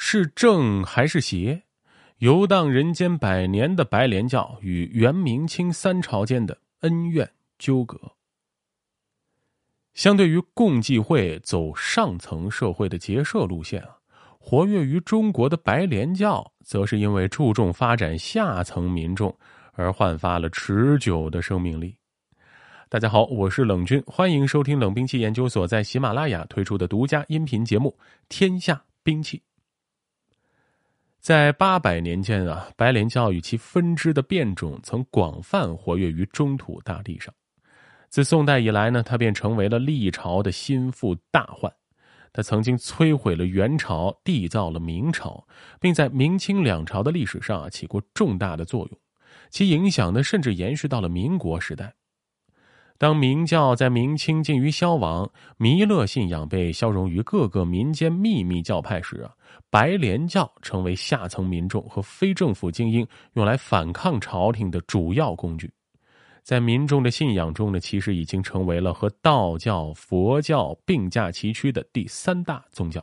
是正还是邪？游荡人间百年的白莲教与元明清三朝间的恩怨纠葛。相对于共济会走上层社会的结社路线啊，活跃于中国的白莲教，则是因为注重发展下层民众而焕发了持久的生命力。大家好，我是冷军，欢迎收听冷兵器研究所在喜马拉雅推出的独家音频节目《天下兵器》。在八百年间啊，白莲教与其分支的变种曾广泛活跃于中土大地上。自宋代以来呢，它便成为了历朝的心腹大患。它曾经摧毁了元朝，缔造了明朝，并在明清两朝的历史上啊起过重大的作用。其影响呢，甚至延续到了民国时代。当明教在明清近于消亡，弥勒信仰被消融于各个民间秘密教派时啊，白莲教成为下层民众和非政府精英用来反抗朝廷的主要工具。在民众的信仰中呢，其实已经成为了和道教、佛教并驾齐驱的第三大宗教。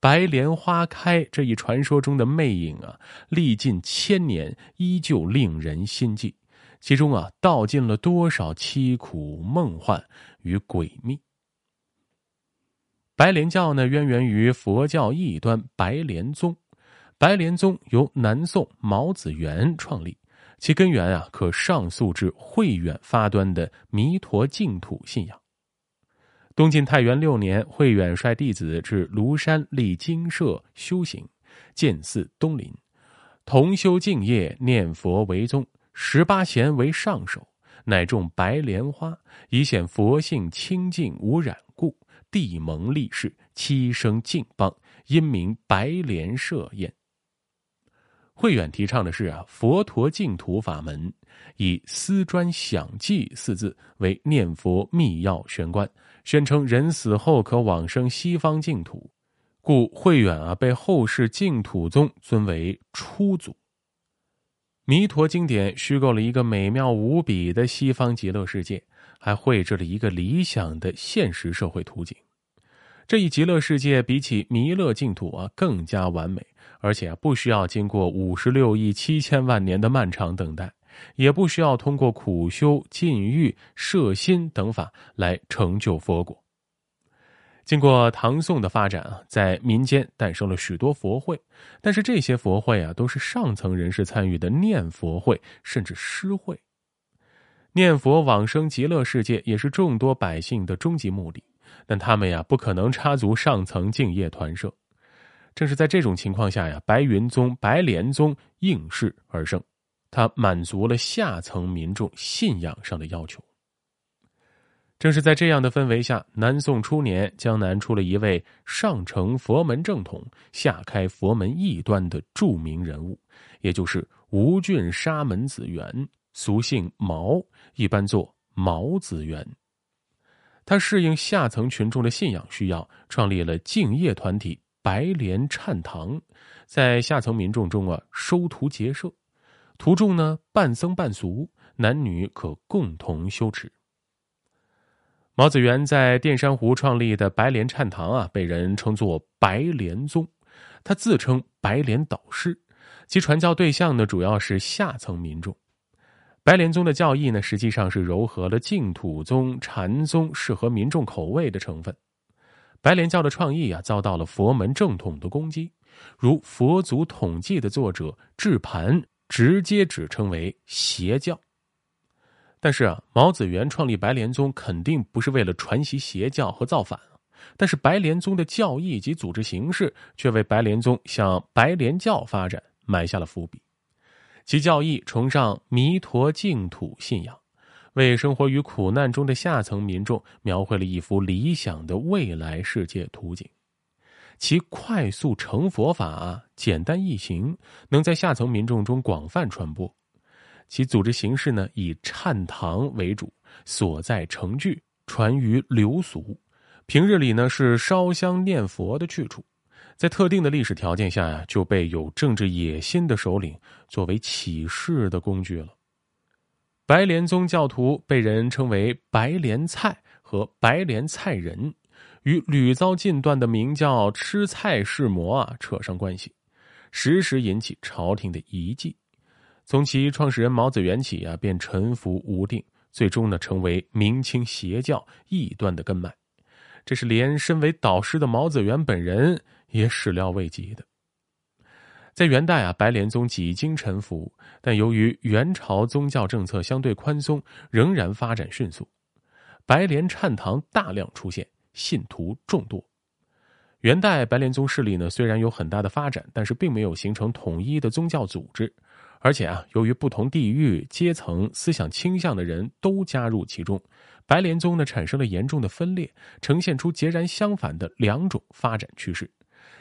白莲花开这一传说中的魅影啊，历尽千年，依旧令人心悸。其中啊，道尽了多少凄苦、梦幻与诡秘。白莲教呢，渊源于佛教异端白莲宗。白莲宗由南宋毛子元创立，其根源啊，可上溯至慧远发端的弥陀净土信仰。东晋太元六年，慧远率弟子至庐山立精舍修行，建寺东林，同修净业，念佛为宗。十八贤为上首，乃种白莲花，以显佛性清净无染故。地蒙立世，七生净邦，因名白莲社宴。慧远提倡的是啊，佛陀净土法门，以思专想记四字为念佛密钥玄关，宣称人死后可往生西方净土，故慧远啊被后世净土宗尊为初祖。弥陀经典虚构了一个美妙无比的西方极乐世界，还绘制了一个理想的现实社会图景。这一极乐世界比起弥勒净土啊更加完美，而且不需要经过五十六亿七千万年的漫长等待，也不需要通过苦修、禁欲、摄心等法来成就佛果。经过唐宋的发展啊，在民间诞生了许多佛会，但是这些佛会啊，都是上层人士参与的念佛会，甚至诗会。念佛往生极乐世界也是众多百姓的终极目的，但他们呀，不可能插足上层敬业团社。正是在这种情况下呀，白云宗、白莲宗应势而生，它满足了下层民众信仰上的要求。正是在这样的氛围下，南宋初年，江南出了一位上承佛门正统、下开佛门异端的著名人物，也就是吴郡沙门子元，俗姓毛，一般作毛子元。他适应下层群众的信仰需要，创立了敬业团体白莲忏堂，在下层民众中啊收徒结社，徒众呢半僧半俗，男女可共同修持。毛子元在淀山湖创立的白莲禅堂啊，被人称作白莲宗。他自称白莲导师，其传教对象呢主要是下层民众。白莲宗的教义呢，实际上是糅合了净土宗、禅宗适合民众口味的成分。白莲教的创意啊，遭到了佛门正统的攻击，如《佛祖统计》的作者智盘直接指称为邪教。但是啊，毛子元创立白莲宗肯定不是为了传习邪教和造反但是白莲宗的教义及组织形式却为白莲宗向白莲教发展埋下了伏笔。其教义崇尚弥陀净土信仰，为生活于苦难中的下层民众描绘了一幅理想的未来世界图景。其快速成佛法简单易行，能在下层民众中广泛传播。其组织形式呢，以忏堂为主，所在成聚传于流俗。平日里呢，是烧香念佛的去处。在特定的历史条件下呀，就被有政治野心的首领作为起事的工具了。白莲宗教徒被人称为白莲菜和白莲菜人，与屡遭禁断的明教吃菜世魔啊扯上关系，时时引起朝廷的疑忌。从其创始人毛子元起啊，便沉浮无定，最终呢成为明清邪教异端的根脉。这是连身为导师的毛子元本人也始料未及的。在元代啊，白莲宗几经沉浮，但由于元朝宗教政策相对宽松，仍然发展迅速。白莲忏堂大量出现，信徒众多。元代白莲宗势力呢，虽然有很大的发展，但是并没有形成统一的宗教组织。而且啊，由于不同地域、阶层、思想倾向的人都加入其中，白莲宗呢产生了严重的分裂，呈现出截然相反的两种发展趋势。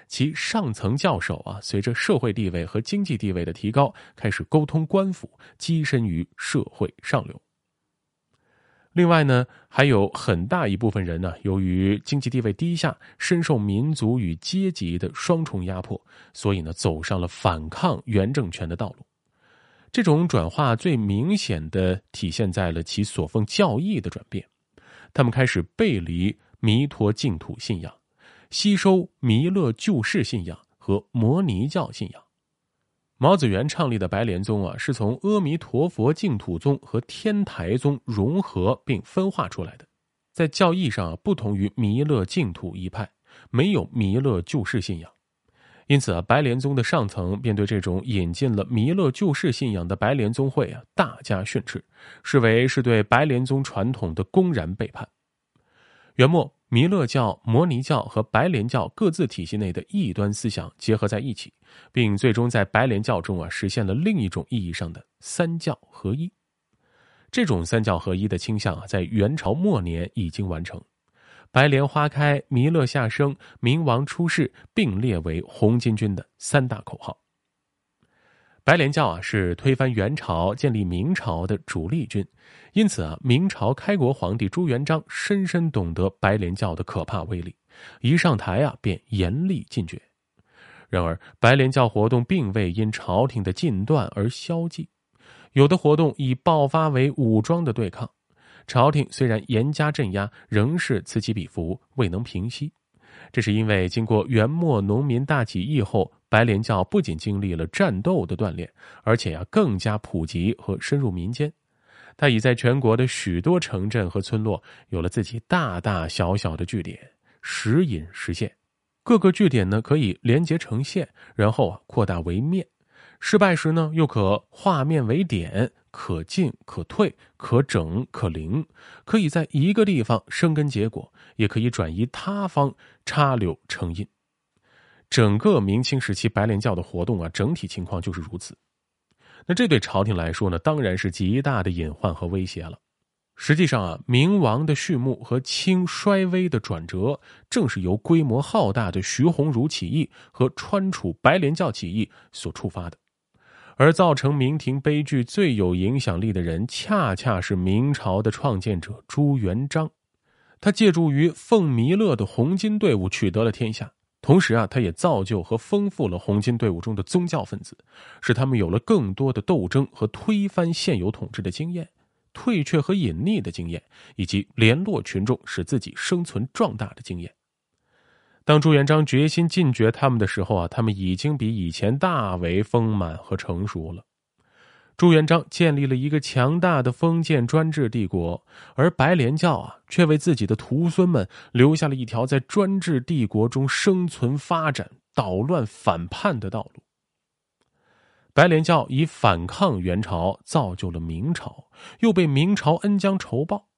其上层教首啊，随着社会地位和经济地位的提高，开始沟通官府，跻身于社会上流。另外呢，还有很大一部分人呢，由于经济地位低下，深受民族与阶级的双重压迫，所以呢，走上了反抗原政权的道路。这种转化最明显的体现在了其所奉教义的转变，他们开始背离弥陀净土信仰。吸收弥勒救世信仰和摩尼教信仰，毛子元创立的白莲宗啊，是从阿弥陀佛净土宗和天台宗融合并分化出来的。在教义上不同于弥勒净土一派，没有弥勒救世信仰，因此啊，白莲宗的上层便对这种引进了弥勒救世信仰的白莲宗会啊大加训斥，视为是对白莲宗传统的公然背叛。元末。弥勒教、摩尼教和白莲教各自体系内的异端思想结合在一起，并最终在白莲教中啊实现了另一种意义上的三教合一。这种三教合一的倾向啊，在元朝末年已经完成。白莲花开，弥勒下生，明王出世，并列为红巾军的三大口号。白莲教啊是推翻元朝、建立明朝的主力军，因此啊，明朝开国皇帝朱元璋深深懂得白莲教的可怕威力，一上台啊便严厉禁绝。然而，白莲教活动并未因朝廷的禁断而消寂，有的活动已爆发为武装的对抗。朝廷虽然严加镇压，仍是此起彼伏，未能平息。这是因为经过元末农民大起义后。白莲教不仅经历了战斗的锻炼，而且呀更加普及和深入民间。它已在全国的许多城镇和村落有了自己大大小小的据点，时隐时现。各个据点呢可以连接成线，然后啊扩大为面。失败时呢又可化面为点，可进可退，可整可零，可以在一个地方生根结果，也可以转移他方插柳成荫。整个明清时期白莲教的活动啊，整体情况就是如此。那这对朝廷来说呢，当然是极大的隐患和威胁了。实际上啊，明亡的序幕和清衰微的转折，正是由规模浩大的徐鸿儒起义和川楚白莲教起义所触发的。而造成明廷悲剧最有影响力的人，恰恰是明朝的创建者朱元璋。他借助于奉弥勒的红巾队伍，取得了天下。同时啊，他也造就和丰富了红巾队伍中的宗教分子，使他们有了更多的斗争和推翻现有统治的经验，退却和隐匿的经验，以及联络群众使自己生存壮大的经验。当朱元璋决心禁绝他们的时候啊，他们已经比以前大为丰满和成熟了。朱元璋建立了一个强大的封建专制帝国，而白莲教啊，却为自己的徒孙们留下了一条在专制帝国中生存、发展、捣乱、反叛的道路。白莲教以反抗元朝，造就了明朝，又被明朝恩将仇报。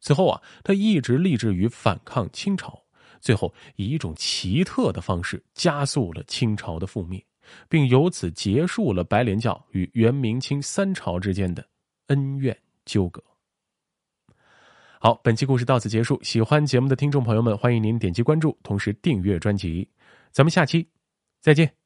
此后啊，他一直立志于反抗清朝，最后以一种奇特的方式加速了清朝的覆灭。并由此结束了白莲教与元、明、清三朝之间的恩怨纠葛。好，本期故事到此结束。喜欢节目的听众朋友们，欢迎您点击关注，同时订阅专辑。咱们下期再见。